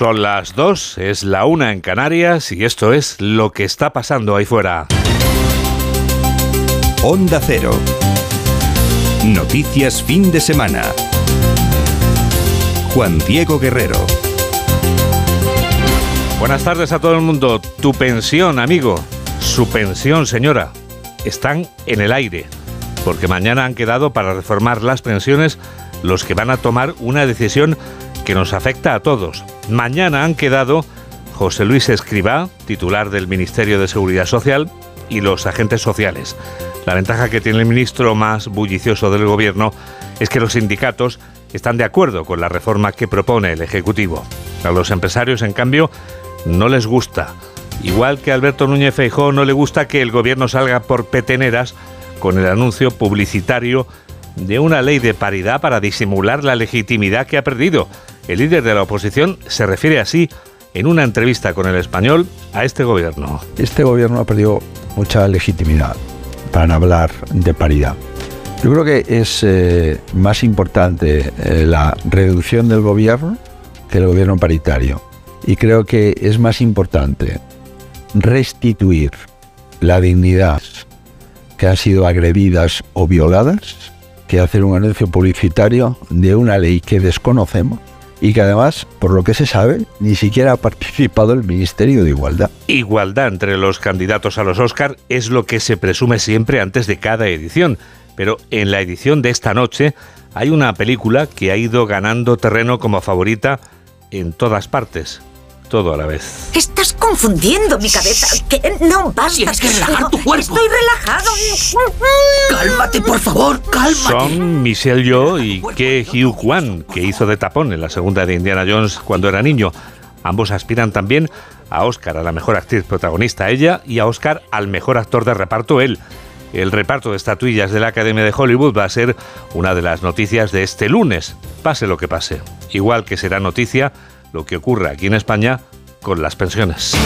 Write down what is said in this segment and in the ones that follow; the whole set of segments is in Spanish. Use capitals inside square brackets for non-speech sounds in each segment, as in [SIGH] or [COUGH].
Son las dos, es la una en Canarias y esto es lo que está pasando ahí fuera. Onda Cero. Noticias fin de semana. Juan Diego Guerrero. Buenas tardes a todo el mundo. Tu pensión, amigo. Su pensión, señora. Están en el aire. Porque mañana han quedado para reformar las pensiones los que van a tomar una decisión que nos afecta a todos. Mañana han quedado José Luis Escribá, titular del Ministerio de Seguridad Social, y los agentes sociales. La ventaja que tiene el ministro más bullicioso del gobierno es que los sindicatos están de acuerdo con la reforma que propone el Ejecutivo. A los empresarios, en cambio, no les gusta. Igual que a Alberto Núñez Feijóo no le gusta que el gobierno salga por peteneras con el anuncio publicitario de una ley de paridad para disimular la legitimidad que ha perdido. El líder de la oposición se refiere así en una entrevista con el español a este gobierno. Este gobierno ha perdido mucha legitimidad para hablar de paridad. Yo creo que es eh, más importante eh, la reducción del gobierno que el gobierno paritario. Y creo que es más importante restituir la dignidad que han sido agredidas o violadas que hacer un anuncio publicitario de una ley que desconocemos y que además, por lo que se sabe, ni siquiera ha participado el Ministerio de Igualdad. Igualdad entre los candidatos a los Oscar es lo que se presume siempre antes de cada edición, pero en la edición de esta noche hay una película que ha ido ganando terreno como favorita en todas partes todo a la vez. Estás confundiendo mi cabeza. Que no basta. Tienes que relajar tu cuerpo. Estoy relajado. Cálmate, por favor, cálmate. Son Michelle Yeoh y Ke Hugh Kwan, que hizo de tapón en la segunda de Indiana Jones cuando era niño. Ambos aspiran también a Oscar, a la mejor actriz protagonista ella, y a Oscar al mejor actor de reparto él. El reparto de estatuillas de la Academia de Hollywood va a ser una de las noticias de este lunes, pase lo que pase. Igual que será noticia lo que ocurre aquí en España con las pensiones.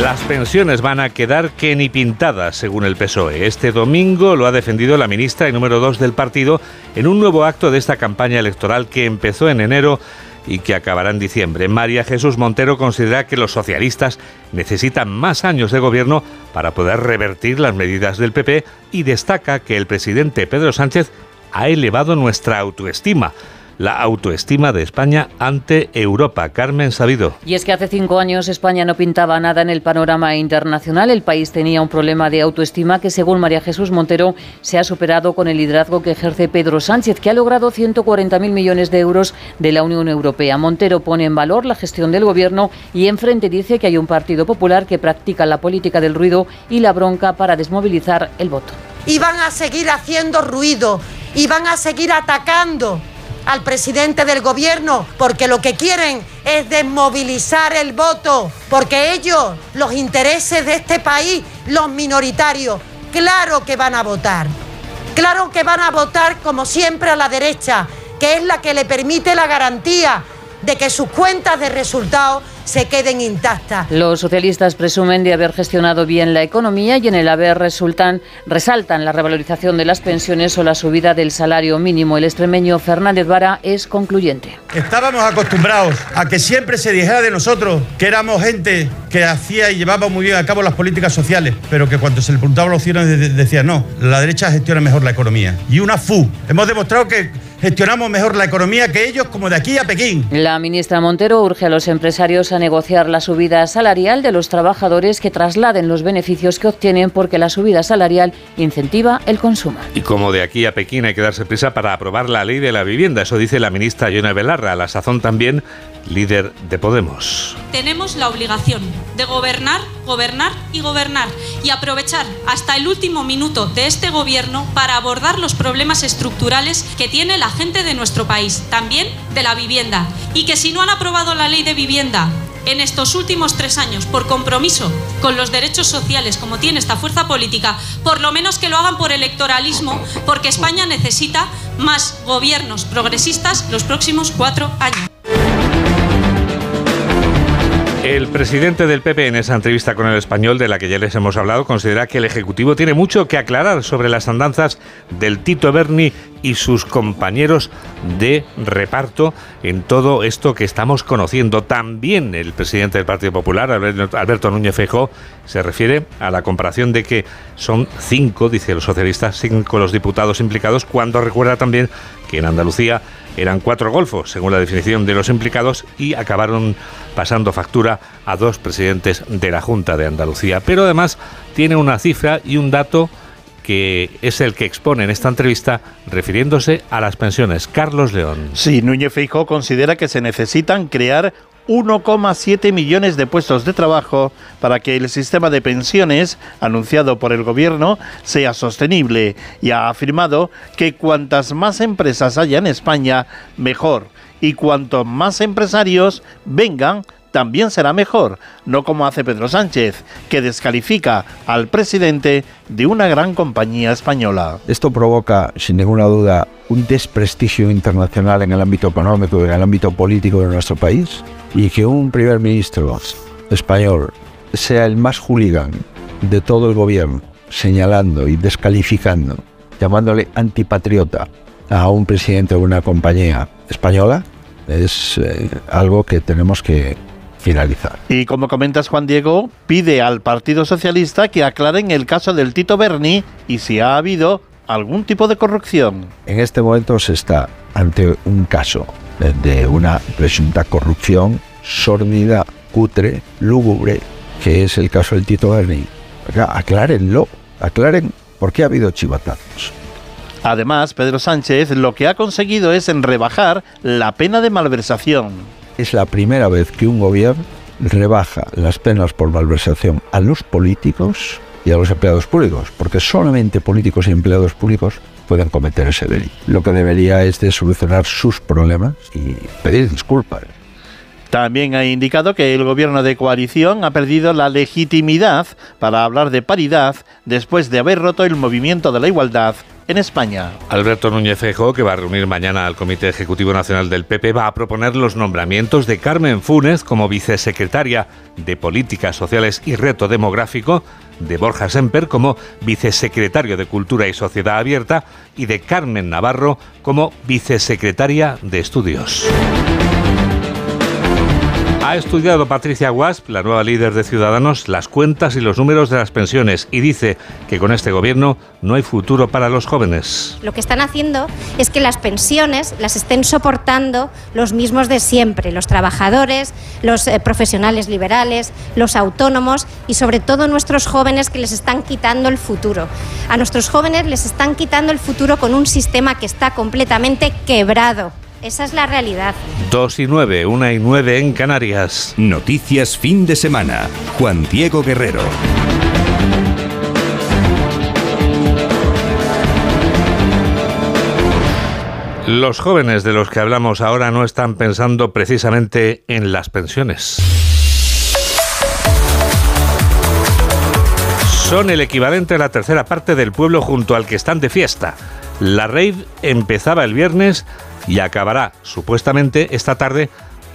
Las pensiones van a quedar que ni pintadas, según el PSOE. Este domingo lo ha defendido la ministra y número dos del partido en un nuevo acto de esta campaña electoral que empezó en enero y que acabará en diciembre. María Jesús Montero considera que los socialistas necesitan más años de gobierno para poder revertir las medidas del PP y destaca que el presidente Pedro Sánchez ha elevado nuestra autoestima la autoestima de España ante Europa. Carmen Sabido. Y es que hace cinco años España no pintaba nada en el panorama internacional. El país tenía un problema de autoestima que, según María Jesús Montero, se ha superado con el liderazgo que ejerce Pedro Sánchez, que ha logrado 140.000 millones de euros de la Unión Europea. Montero pone en valor la gestión del gobierno y enfrente dice que hay un Partido Popular que practica la política del ruido y la bronca para desmovilizar el voto. Y van a seguir haciendo ruido y van a seguir atacando al presidente del gobierno porque lo que quieren es desmovilizar el voto, porque ellos, los intereses de este país, los minoritarios, claro que van a votar. Claro que van a votar como siempre a la derecha, que es la que le permite la garantía de que sus cuentas de resultados se queden intactas. Los socialistas presumen de haber gestionado bien la economía y en el haber resultan, resaltan la revalorización de las pensiones o la subida del salario mínimo. El extremeño Fernández Vara es concluyente. Estábamos acostumbrados a que siempre se dijera de nosotros que éramos gente que hacía y llevaba muy bien a cabo las políticas sociales, pero que cuando se le preguntaba a los ciudadanos decía no, la derecha gestiona mejor la economía. Y una FU. Hemos demostrado que gestionamos mejor la economía que ellos como de aquí a Pekín. La ministra Montero urge a los empresarios a negociar la subida salarial de los trabajadores que trasladen los beneficios que obtienen porque la subida salarial incentiva el consumo. Y como de aquí a Pekín hay que darse prisa para aprobar la ley de la vivienda, eso dice la ministra Yona Belarra, a la sazón también líder de Podemos. Tenemos la obligación de gobernar, gobernar y gobernar y aprovechar hasta el último minuto de este gobierno para abordar los problemas estructurales que tiene la gente de nuestro país, también de la vivienda. Y que si no han aprobado la ley de vivienda en estos últimos tres años por compromiso con los derechos sociales como tiene esta fuerza política, por lo menos que lo hagan por electoralismo, porque España necesita más gobiernos progresistas los próximos cuatro años. El presidente del PP en esa entrevista con el español de la que ya les hemos hablado considera que el Ejecutivo tiene mucho que aclarar sobre las andanzas del Tito Berni y sus compañeros de reparto en todo esto que estamos conociendo. También el presidente del Partido Popular, Alberto Núñez Feijóo, se refiere a la comparación de que son cinco, dice los socialistas, cinco los diputados implicados, cuando recuerda también que en Andalucía eran cuatro golfos, según la definición de los implicados, y acabaron pasando factura a dos presidentes de la Junta de Andalucía. Pero además tiene una cifra y un dato que es el que expone en esta entrevista refiriéndose a las pensiones. Carlos León. Sí, Núñez Feijóo considera que se necesitan crear 1,7 millones de puestos de trabajo para que el sistema de pensiones anunciado por el gobierno sea sostenible y ha afirmado que cuantas más empresas haya en España, mejor. Y cuantos más empresarios vengan, también será mejor, no como hace Pedro Sánchez, que descalifica al presidente de una gran compañía española. Esto provoca, sin ninguna duda, un desprestigio internacional en el ámbito económico y en el ámbito político de nuestro país y que un primer ministro español sea el más hooligan de todo el gobierno, señalando y descalificando, llamándole antipatriota a un presidente de una compañía española, es eh, algo que tenemos que finalizar. Y como comentas Juan Diego, pide al Partido Socialista que aclaren el caso del Tito Berni y si ha habido algún tipo de corrupción. En este momento se está ante un caso de una presunta corrupción sórdida, cutre, lúgubre, que es el caso del Tito Berni. Aclárenlo, aclaren por qué ha habido chivatazos. Además, Pedro Sánchez lo que ha conseguido es en rebajar la pena de malversación. Es la primera vez que un gobierno rebaja las penas por malversación a los políticos y a los empleados públicos, porque solamente políticos y empleados públicos pueden cometer ese delito. Lo que debería es de solucionar sus problemas y pedir disculpas. También ha indicado que el gobierno de coalición ha perdido la legitimidad para hablar de paridad después de haber roto el movimiento de la igualdad en España. Alberto Núñez Feijóo, que va a reunir mañana al Comité Ejecutivo Nacional del PP, va a proponer los nombramientos de Carmen Funes como vicesecretaria de Políticas Sociales y Reto Demográfico, de Borja Semper como vicesecretario de Cultura y Sociedad Abierta y de Carmen Navarro como vicesecretaria de Estudios. Ha estudiado Patricia Wasp, la nueva líder de Ciudadanos, las cuentas y los números de las pensiones y dice que con este gobierno no hay futuro para los jóvenes. Lo que están haciendo es que las pensiones las estén soportando los mismos de siempre, los trabajadores, los eh, profesionales liberales, los autónomos y sobre todo nuestros jóvenes que les están quitando el futuro. A nuestros jóvenes les están quitando el futuro con un sistema que está completamente quebrado. Esa es la realidad. 2 y 9, 1 y 9 en Canarias. Noticias fin de semana. Juan Diego Guerrero. Los jóvenes de los que hablamos ahora no están pensando precisamente en las pensiones. Son el equivalente a la tercera parte del pueblo junto al que están de fiesta. La raid empezaba el viernes y acabará supuestamente esta tarde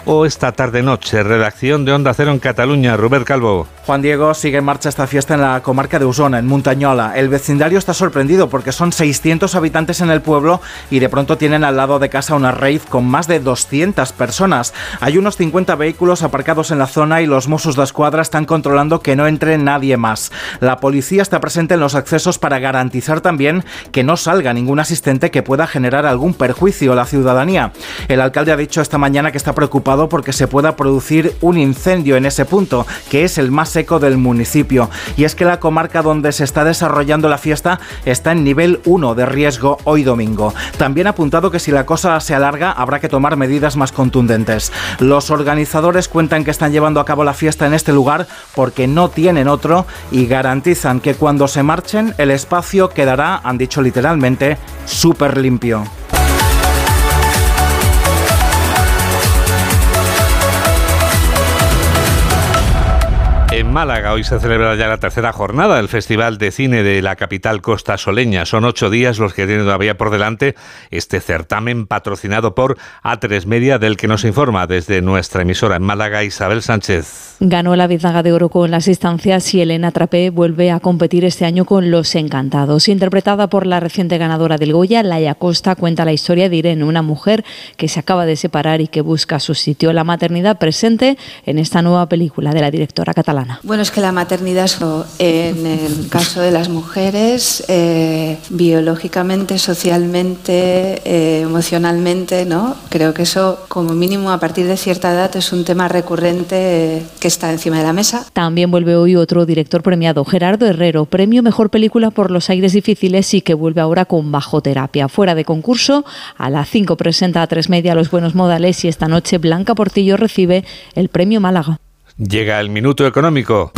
o esta tarde-noche. Redacción de Onda Cero en Cataluña, Rubén Calvo. Juan Diego sigue en marcha esta fiesta en la comarca de Usona, en Montañola. El vecindario está sorprendido porque son 600 habitantes en el pueblo y de pronto tienen al lado de casa una raíz con más de 200 personas. Hay unos 50 vehículos aparcados en la zona y los Mossos de Escuadra están controlando que no entre nadie más. La policía está presente en los accesos para garantizar también que no salga ningún asistente que pueda generar algún perjuicio a la ciudadanía. El alcalde ha dicho esta mañana que está preocupado porque se pueda producir un incendio en ese punto, que es el más seco del municipio. Y es que la comarca donde se está desarrollando la fiesta está en nivel 1 de riesgo hoy domingo. También ha apuntado que si la cosa se alarga habrá que tomar medidas más contundentes. Los organizadores cuentan que están llevando a cabo la fiesta en este lugar porque no tienen otro y garantizan que cuando se marchen el espacio quedará, han dicho literalmente, súper limpio. En Málaga hoy se celebra ya la tercera jornada del Festival de Cine de la capital costa soleña. Son ocho días los que tienen todavía por delante este certamen patrocinado por A3 Media, del que nos informa desde nuestra emisora en Málaga Isabel Sánchez. Ganó la biznaga de oro con las instancias y Elena Trapé vuelve a competir este año con Los Encantados. Interpretada por la reciente ganadora del Goya, Laia Costa cuenta la historia de Irene, una mujer que se acaba de separar y que busca su sitio. La maternidad presente en esta nueva película de la directora catalana. Bueno, es que la maternidad, en el caso de las mujeres, eh, biológicamente, socialmente, eh, emocionalmente, ¿no? Creo que eso, como mínimo, a partir de cierta edad, es un tema recurrente eh, que está encima de la mesa. También vuelve hoy otro director premiado, Gerardo Herrero, premio Mejor Película por Los Aires Difíciles y que vuelve ahora con Bajo Terapia. Fuera de concurso, a las 5 presenta a tres media Los Buenos Modales y esta noche Blanca Portillo recibe el premio Málaga. Llega el minuto económico.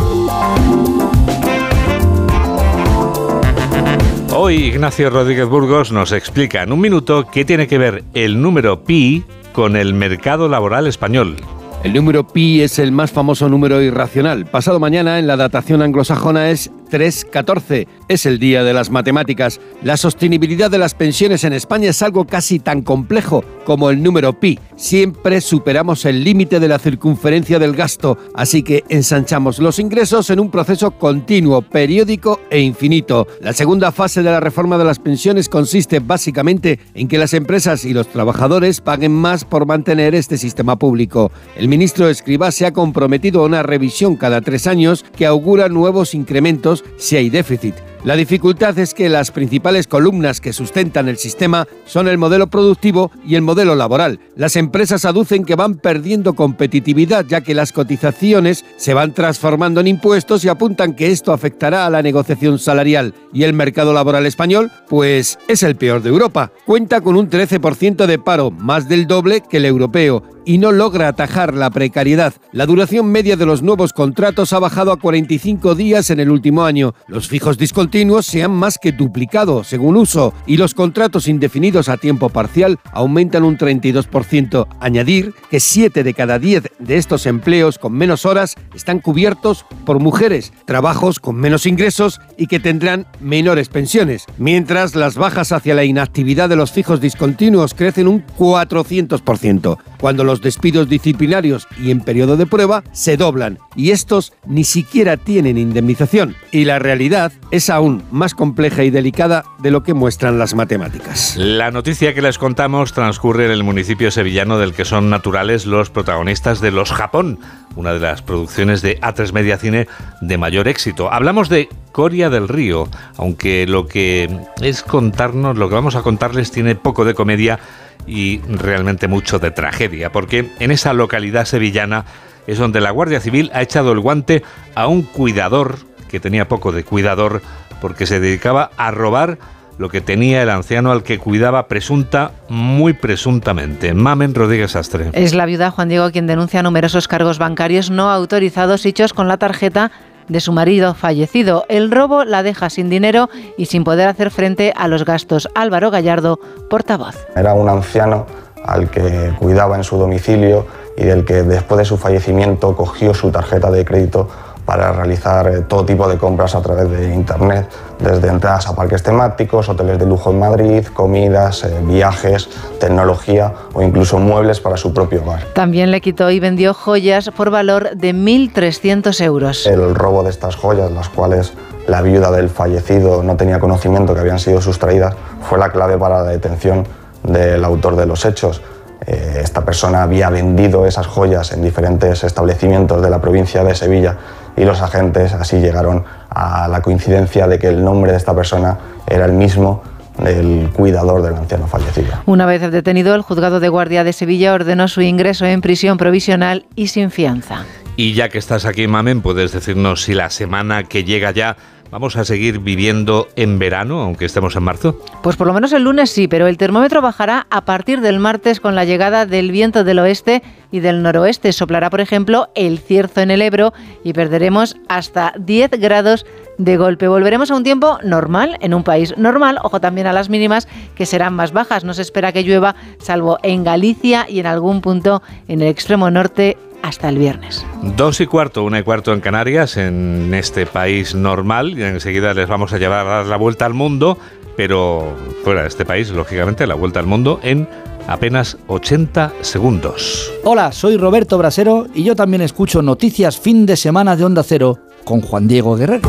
Hoy Ignacio Rodríguez Burgos nos explica en un minuto qué tiene que ver el número pi con el mercado laboral español. El número pi es el más famoso número irracional. Pasado mañana en la datación anglosajona es 3.14. Es el día de las matemáticas. La sostenibilidad de las pensiones en España es algo casi tan complejo como el número pi. Siempre superamos el límite de la circunferencia del gasto, así que ensanchamos los ingresos en un proceso continuo, periódico e infinito. La segunda fase de la reforma de las pensiones consiste básicamente en que las empresas y los trabajadores paguen más por mantener este sistema público. El ministro Escribá se ha comprometido a una revisión cada tres años que augura nuevos incrementos si hay déficit. La dificultad es que las principales columnas que sustentan el sistema son el modelo productivo y el modelo laboral. Las empresas aducen que van perdiendo competitividad ya que las cotizaciones se van transformando en impuestos y apuntan que esto afectará a la negociación salarial. Y el mercado laboral español, pues es el peor de Europa. Cuenta con un 13% de paro, más del doble que el europeo y no logra atajar la precariedad. La duración media de los nuevos contratos ha bajado a 45 días en el último año. Los fijos discontinuos se han más que duplicado según uso y los contratos indefinidos a tiempo parcial aumentan un 32%. Añadir que 7 de cada 10 de estos empleos con menos horas están cubiertos por mujeres, trabajos con menos ingresos y que tendrán menores pensiones, mientras las bajas hacia la inactividad de los fijos discontinuos crecen un 400%. Cuando los despidos disciplinarios y en periodo de prueba se doblan y estos ni siquiera tienen indemnización. Y la realidad es aún más compleja y delicada de lo que muestran las matemáticas. La noticia que les contamos transcurre en el municipio sevillano del que son naturales los protagonistas de Los Japón, una de las producciones de A3 Media Cine de mayor éxito. Hablamos de Coria del Río, aunque lo que es contarnos, lo que vamos a contarles tiene poco de comedia y realmente mucho de tragedia, porque en esa localidad sevillana es donde la Guardia Civil ha echado el guante a un cuidador que tenía poco de cuidador porque se dedicaba a robar lo que tenía el anciano al que cuidaba presunta, muy presuntamente. Mamen Rodríguez Astre. Es la viuda Juan Diego quien denuncia numerosos cargos bancarios no autorizados hechos con la tarjeta de su marido fallecido. El robo la deja sin dinero y sin poder hacer frente a los gastos. Álvaro Gallardo, portavoz. Era un anciano al que cuidaba en su domicilio y del que después de su fallecimiento cogió su tarjeta de crédito para realizar eh, todo tipo de compras a través de Internet, desde entradas a parques temáticos, hoteles de lujo en Madrid, comidas, eh, viajes, tecnología o incluso muebles para su propio hogar. También le quitó y vendió joyas por valor de 1.300 euros. El robo de estas joyas, las cuales la viuda del fallecido no tenía conocimiento que habían sido sustraídas, fue la clave para la detención del autor de los hechos. Eh, esta persona había vendido esas joyas en diferentes establecimientos de la provincia de Sevilla y los agentes así llegaron a la coincidencia de que el nombre de esta persona era el mismo del cuidador del anciano fallecido. Una vez detenido, el juzgado de guardia de Sevilla ordenó su ingreso en prisión provisional y sin fianza. Y ya que estás aquí, Mamen, puedes decirnos si la semana que llega ya ¿Vamos a seguir viviendo en verano, aunque estemos en marzo? Pues por lo menos el lunes sí, pero el termómetro bajará a partir del martes con la llegada del viento del oeste y del noroeste. Soplará, por ejemplo, el cierzo en el Ebro y perderemos hasta 10 grados de golpe. Volveremos a un tiempo normal en un país normal, ojo también a las mínimas que serán más bajas. No se espera que llueva, salvo en Galicia y en algún punto en el extremo norte hasta el viernes. Dos y cuarto, una y cuarto en Canarias, en este país normal, y enseguida les vamos a llevar a dar la vuelta al mundo, pero fuera de este país, lógicamente, la vuelta al mundo en apenas 80 segundos. Hola, soy Roberto Brasero y yo también escucho Noticias Fin de Semana de Onda Cero con Juan Diego Guerrero.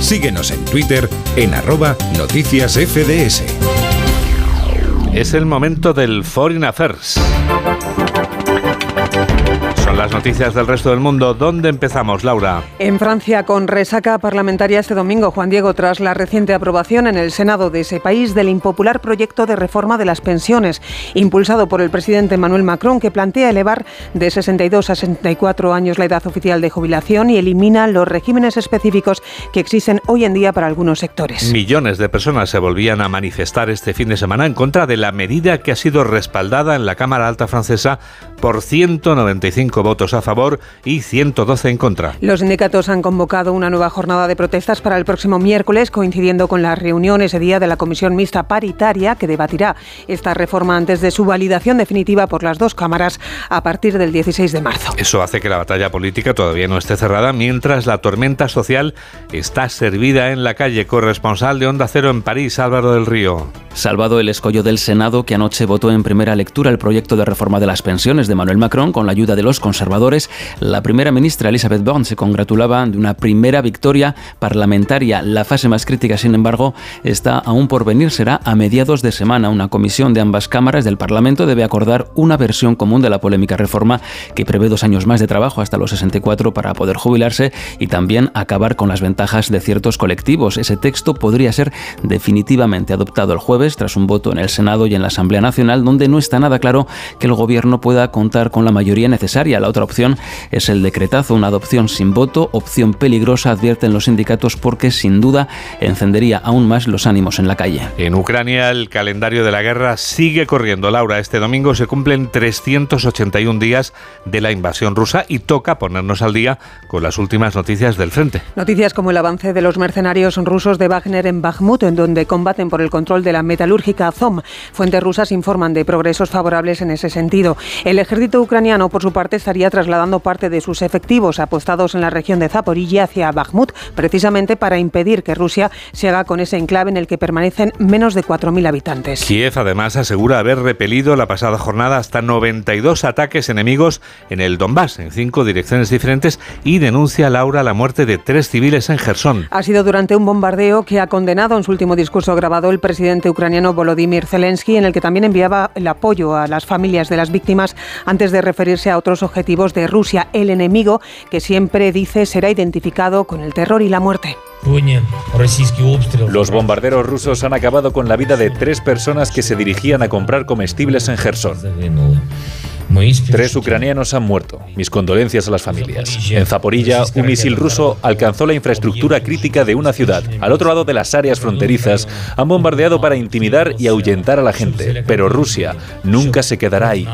Síguenos en Twitter en arroba noticias FDS. Es el momento del Foreign Affairs. Las noticias del resto del mundo. ¿Dónde empezamos, Laura? En Francia, con resaca parlamentaria este domingo, Juan Diego, tras la reciente aprobación en el Senado de ese país del impopular proyecto de reforma de las pensiones, impulsado por el presidente Emmanuel Macron, que plantea elevar de 62 a 64 años la edad oficial de jubilación y elimina los regímenes específicos que existen hoy en día para algunos sectores. Millones de personas se volvían a manifestar este fin de semana en contra de la medida que ha sido respaldada en la Cámara Alta Francesa por 195 votos a favor y 112 en contra. Los sindicatos han convocado una nueva jornada de protestas para el próximo miércoles, coincidiendo con la reunión ese día de la Comisión Mixta Paritaria que debatirá esta reforma antes de su validación definitiva por las dos cámaras a partir del 16 de marzo. Eso hace que la batalla política todavía no esté cerrada, mientras la tormenta social está servida en la calle. Corresponsal de Onda Cero en París, Álvaro del Río. Salvado el escollo del Senado, que anoche votó en primera lectura el proyecto de reforma de las pensiones de Manuel Macron con la ayuda de los conservadores, la primera ministra Elizabeth Borne se congratulaba de una primera victoria parlamentaria. La fase más crítica, sin embargo, está aún por venir. Será a mediados de semana. Una comisión de ambas cámaras del Parlamento debe acordar una versión común de la polémica reforma que prevé dos años más de trabajo hasta los 64 para poder jubilarse y también acabar con las ventajas de ciertos colectivos. Ese texto podría ser definitivamente adoptado el jueves tras un voto en el Senado y en la Asamblea Nacional, donde no está nada claro que el Gobierno pueda contar con la mayoría necesaria. La otra opción es el decretazo, una adopción sin voto, opción peligrosa, advierten los sindicatos, porque sin duda encendería aún más los ánimos en la calle. En Ucrania el calendario de la guerra sigue corriendo. Laura, este domingo se cumplen 381 días de la invasión rusa y toca ponernos al día con las últimas noticias del frente. Noticias como el avance de los mercenarios rusos de Wagner en Bakhmut, en donde combaten por el control de la metalúrgica Azom. Fuentes rusas informan de progresos favorables en ese sentido. El ejército ucraniano, por su parte, estaría trasladando parte de sus efectivos apostados en la región de Zaporilla hacia Bakhmut, precisamente para impedir que Rusia se haga con ese enclave en el que permanecen menos de 4.000 habitantes. Kiev además asegura haber repelido la pasada jornada hasta 92 ataques enemigos en el Donbass, en cinco direcciones diferentes, y denuncia Laura la muerte de tres civiles en Gerson. Ha sido durante un bombardeo que ha condenado en su último discurso grabado el presidente ucraniano Volodymyr Zelensky, en el que también enviaba el apoyo a las familias de las víctimas antes de referirse a otros objetivos de Rusia, el enemigo que siempre dice será identificado con el terror y la muerte. Los bombarderos rusos han acabado con la vida de tres personas que se dirigían a comprar comestibles en Gerson. Tres ucranianos han muerto. Mis condolencias a las familias. En Zaporilla, un misil ruso alcanzó la infraestructura crítica de una ciudad. Al otro lado de las áreas fronterizas, han bombardeado para intimidar y ahuyentar a la gente. Pero Rusia nunca se quedará ahí.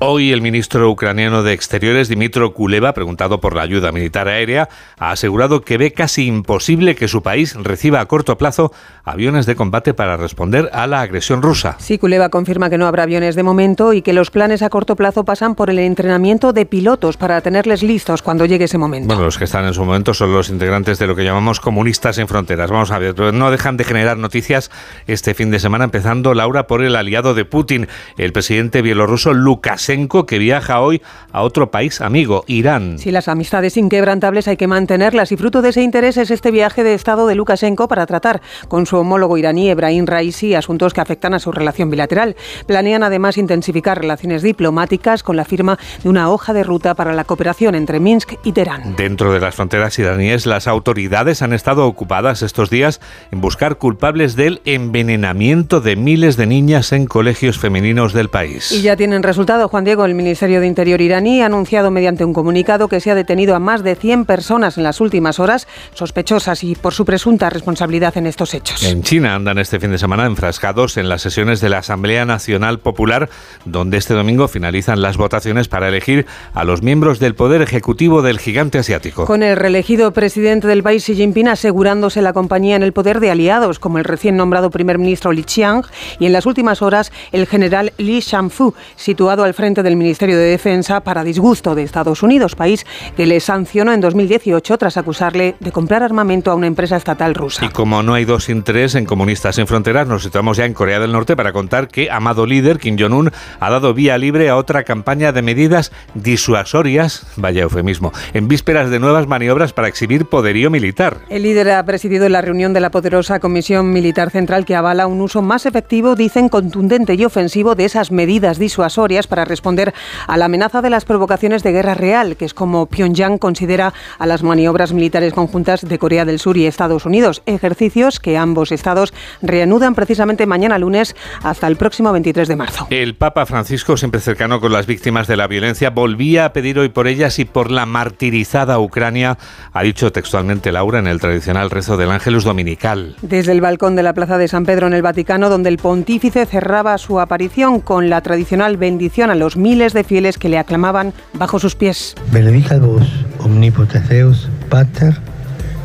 Hoy el ministro ucraniano de Exteriores, Dimitro Kuleva, preguntado por la ayuda militar aérea, ha asegurado que ve casi imposible que su país reciba a corto plazo aviones de combate para responder a la agresión rusa. Sí, Kuleva confirma que no habrá aviones de momento y que los planes a corto plazo pasan por el entrenamiento de pilotos para tenerles listos cuando llegue ese momento. Bueno, los que están en su momento son los integrantes de lo que llamamos comunistas en fronteras. Vamos a ver, no dejan de generar noticias este fin de semana, empezando, Laura, por el aliado de Putin, el presidente bielorruso Lukashenko Lukashenko, que viaja hoy a otro país amigo, Irán. Si las amistades inquebrantables hay que mantenerlas y fruto de ese interés es este viaje de Estado de Lukashenko para tratar con su homólogo iraní Ebrahim Raisi asuntos que afectan a su relación bilateral. Planean además intensificar relaciones diplomáticas con la firma de una hoja de ruta para la cooperación entre Minsk y Teherán. Dentro de las fronteras iraníes, las autoridades han estado ocupadas estos días en buscar culpables del envenenamiento de miles de niñas en colegios femeninos del país. Y ya tienen resultado, Juan Diego. El Ministerio de Interior iraní ha anunciado mediante un comunicado que se ha detenido a más de 100 personas en las últimas horas sospechosas y por su presunta responsabilidad en estos hechos. En China andan este fin de semana enfrascados en las sesiones de la Asamblea Nacional Popular, donde este domingo finalizan las votaciones para elegir a los miembros del Poder Ejecutivo del gigante asiático. Con el reelegido presidente del país Xi Jinping asegurándose la compañía en el poder de aliados como el recién nombrado primer ministro Li Qiang y en las últimas horas el general Li Shanfu, situado al frente del Ministerio de Defensa para disgusto de Estados Unidos, país que le sancionó en 2018 tras acusarle de comprar armamento a una empresa estatal rusa. Y como no hay dos sin tres en Comunistas sin Fronteras, nos situamos ya en Corea del Norte para contar que amado líder Kim Jong-un ha dado vía libre a otra campaña de medidas disuasorias, vaya eufemismo, en vísperas de nuevas maniobras para exhibir poderío militar. El líder ha presidido la reunión de la poderosa Comisión Militar Central que avala un uso más efectivo, dicen, contundente y ofensivo de esas medidas disuasorias para responder a la amenaza de las provocaciones de guerra real, que es como Pyongyang considera a las maniobras militares conjuntas de Corea del Sur y Estados Unidos, ejercicios que ambos estados reanudan precisamente mañana lunes hasta el próximo 23 de marzo. El Papa Francisco, siempre cercano con las víctimas de la violencia, volvía a pedir hoy por ellas y por la martirizada Ucrania, ha dicho textualmente Laura en el tradicional rezo del Ángelus Dominical. Desde el balcón de la Plaza de San Pedro en el Vaticano, donde el pontífice cerraba su aparición con la tradicional bendición a los miles de fieles que le aclamaban bajo sus pies. Benedicat vos, omnipotens Deus, Pater,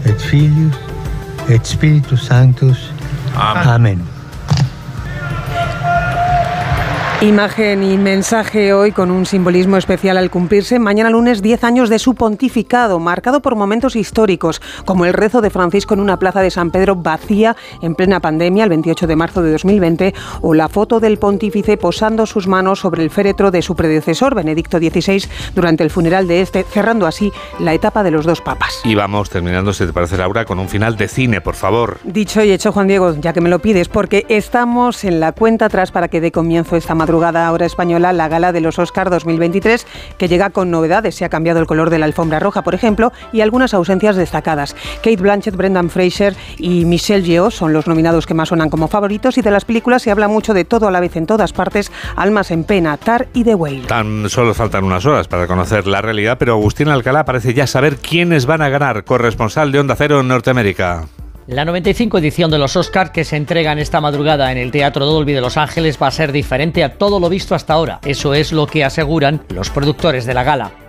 et Filius, et Spiritus Sanctus. Amén. Imagen y mensaje hoy con un simbolismo especial al cumplirse mañana lunes 10 años de su pontificado, marcado por momentos históricos, como el rezo de Francisco en una plaza de San Pedro vacía en plena pandemia el 28 de marzo de 2020, o la foto del pontífice posando sus manos sobre el féretro de su predecesor, Benedicto XVI, durante el funeral de este, cerrando así la etapa de los dos papas. Y vamos terminando, si te parece Laura, con un final de cine, por favor. Dicho y hecho, Juan Diego, ya que me lo pides, porque estamos en la cuenta atrás para que dé comienzo esta madrugada ahora española la gala de los Oscar 2023, que llega con novedades. Se ha cambiado el color de la alfombra roja, por ejemplo, y algunas ausencias destacadas. Kate Blanchett, Brendan Fraser y Michelle Yeoh son los nominados que más sonan como favoritos y de las películas se habla mucho de todo a la vez en todas partes, Almas en Pena, Tar y The Whale. Tan solo faltan unas horas para conocer la realidad, pero Agustín Alcalá parece ya saber quiénes van a ganar, corresponsal de Onda Cero en Norteamérica. La 95 edición de los Oscars que se entregan esta madrugada en el Teatro Dolby de Los Ángeles va a ser diferente a todo lo visto hasta ahora. Eso es lo que aseguran los productores de la gala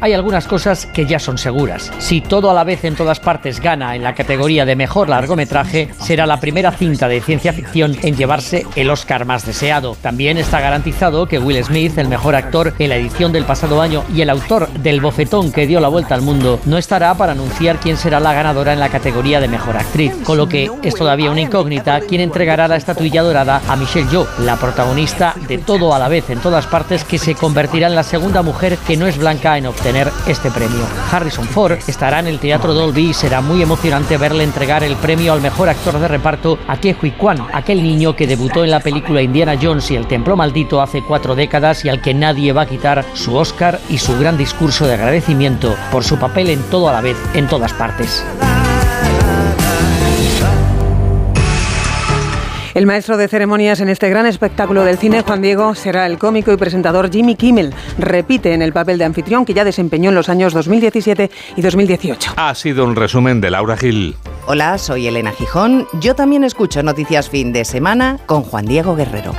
hay algunas cosas que ya son seguras. Si todo a la vez en todas partes gana en la categoría de mejor largometraje, será la primera cinta de ciencia ficción en llevarse el Oscar más deseado. También está garantizado que Will Smith, el mejor actor en la edición del pasado año y el autor del bofetón que dio la vuelta al mundo, no estará para anunciar quién será la ganadora en la categoría de mejor actriz, con lo que es todavía una incógnita quién entregará la estatuilla dorada a Michelle Yeoh, la protagonista de todo a la vez en todas partes que se convertirá en la segunda mujer que no es blanca en este premio. Harrison Ford estará en el Teatro Dolby y será muy emocionante verle entregar el premio al mejor actor de reparto a Ke Huy Kwan, aquel niño que debutó en la película Indiana Jones y el Templo Maldito hace cuatro décadas y al que nadie va a quitar su Oscar y su gran discurso de agradecimiento por su papel en todo a la vez, en todas partes. El maestro de ceremonias en este gran espectáculo del cine, Juan Diego, será el cómico y presentador Jimmy Kimmel. Repite en el papel de anfitrión que ya desempeñó en los años 2017 y 2018. Ha sido un resumen de Laura Gil. Hola, soy Elena Gijón. Yo también escucho Noticias Fin de Semana con Juan Diego Guerrero.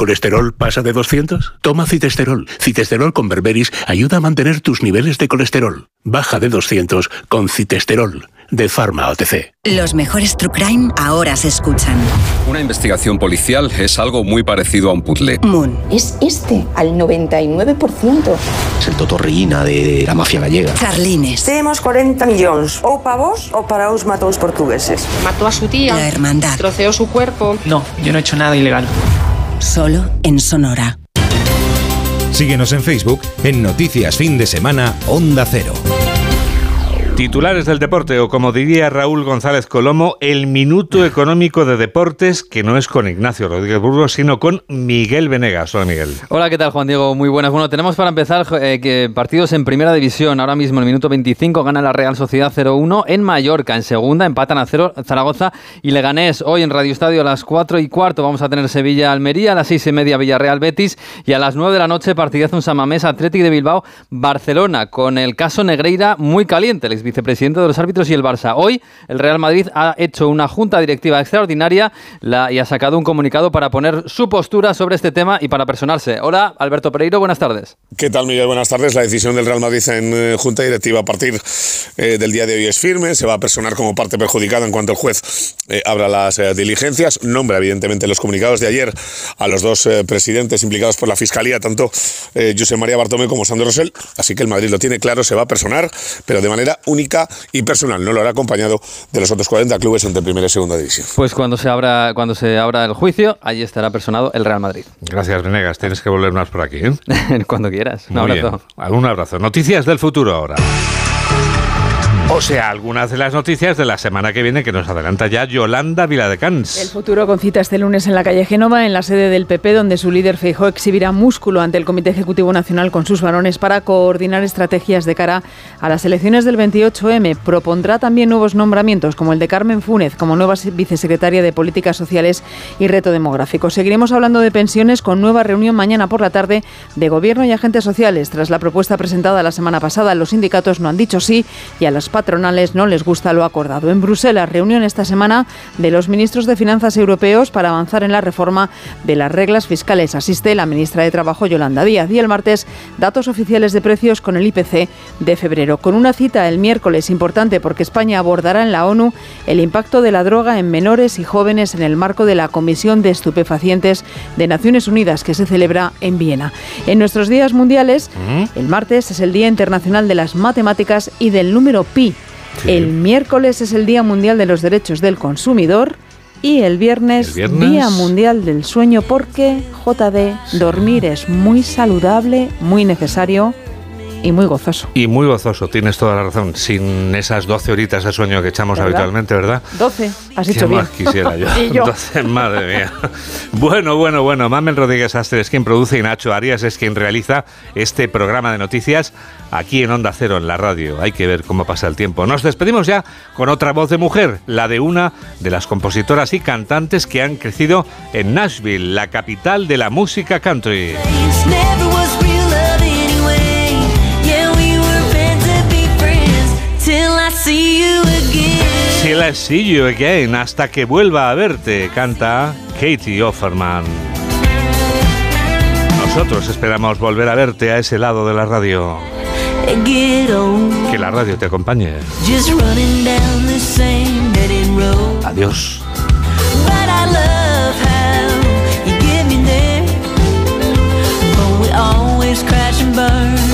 Colesterol pasa de 200? Toma citesterol. Citesterol con berberis ayuda a mantener tus niveles de colesterol. Baja de 200 con citesterol. de Pharma OTC. Los mejores True Crime ahora se escuchan. Una investigación policial es algo muy parecido a un puzzle. Moon. Es este, al 99%. Es el totorrillina de la mafia gallega. Carlines. Tenemos 40 millones, o para vos o para os matos portugueses. Mató a su tía. La hermandad. Troceó su cuerpo. No, yo no he hecho nada ilegal. Solo en Sonora. Síguenos en Facebook en Noticias Fin de Semana Onda Cero. Titulares del deporte, o como diría Raúl González Colomo, el minuto [LAUGHS] económico de deportes, que no es con Ignacio Rodríguez Burgos, sino con Miguel Venegas. Hola, Miguel. Hola, ¿qué tal, Juan Diego? Muy buenas. Bueno, tenemos para empezar eh, que partidos en primera división. Ahora mismo, en el minuto 25, gana la Real Sociedad 0-1 en Mallorca. En segunda, empatan a 0 Zaragoza y Leganés. Hoy en Radio Estadio a las 4 y cuarto vamos a tener Sevilla-Almería, a las 6 y media Villarreal-Betis y a las 9 de la noche partidazo en Samamés, Atlético de Bilbao, Barcelona, con el caso Negreira muy caliente. El vicepresidente de los árbitros y el Barça. Hoy el Real Madrid ha hecho una junta directiva extraordinaria la, y ha sacado un comunicado para poner su postura sobre este tema y para personarse. Hola, Alberto Pereiro, buenas tardes. ¿Qué tal, Miguel? Buenas tardes. La decisión del Real Madrid en eh, junta directiva a partir eh, del día de hoy es firme. Se va a personar como parte perjudicada en cuanto el juez eh, abra las eh, diligencias. Nombra, evidentemente, los comunicados de ayer a los dos presidentes implicados por la Fiscalía, tanto José María Bartomé como Sandro Rosell. Así que el Madrid lo tiene claro, se va a personar, pero de manera única y personal. No lo hará acompañado de los otros 40 clubes entre primera y segunda división. Pues cuando se abra, cuando se abra el juicio, allí estará personado el Real Madrid. Gracias, Venegas. Tienes que volver más por aquí. ¿eh? [LAUGHS] cuando quieras. Un Muy abrazo. bien. Un abrazo. Noticias del futuro ahora. O sea, algunas de las noticias de la semana que viene que nos adelanta ya Yolanda El Viladecans. futuro con cita este lunes en la calle Génova, en la sede del PP, donde su líder Feijó exhibirá músculo ante el Comité Ejecutivo Nacional con sus varones para coordinar estrategias de cara a las elecciones del 28M. Propondrá también nuevos nombramientos, como el de Carmen Fúnez como nueva vicesecretaria de Políticas Sociales y Reto Demográfico. Seguiremos hablando de pensiones con nueva reunión mañana por la tarde de Gobierno y agentes sociales. Tras la propuesta presentada la semana pasada, los sindicatos no han dicho sí y a las patronales no les gusta lo acordado. En Bruselas, reunión esta semana de los ministros de Finanzas europeos para avanzar en la reforma de las reglas fiscales. Asiste la ministra de Trabajo, Yolanda Díaz. Y el martes, datos oficiales de precios con el IPC de febrero. Con una cita el miércoles importante porque España abordará en la ONU el impacto de la droga en menores y jóvenes en el marco de la Comisión de Estupefacientes de Naciones Unidas que se celebra en Viena. En nuestros días mundiales, el martes es el Día Internacional de las Matemáticas y del número pi. El miércoles es el Día Mundial de los Derechos del Consumidor y el viernes, ¿El viernes? Día Mundial del Sueño porque JD, dormir es muy saludable, muy necesario y muy gozoso. Y muy gozoso, tienes toda la razón. Sin esas 12 horitas de sueño que echamos ¿Verdad? habitualmente, ¿verdad? 12, has ¿Qué dicho bien. más quisiera yo? [LAUGHS] y yo. 12, madre mía. Bueno, bueno, bueno. Mamen Rodríguez Astre es quien produce y Nacho Arias es quien realiza este programa de noticias aquí en Onda Cero, en la radio. Hay que ver cómo pasa el tiempo. Nos despedimos ya con otra voz de mujer, la de una de las compositoras y cantantes que han crecido en Nashville, la capital de la música country. see you again. Till again, hasta que vuelva a verte, canta Katie Offerman. Nosotros esperamos volver a verte a ese lado de la radio. Que la radio te acompañe. Adiós. always crash and burn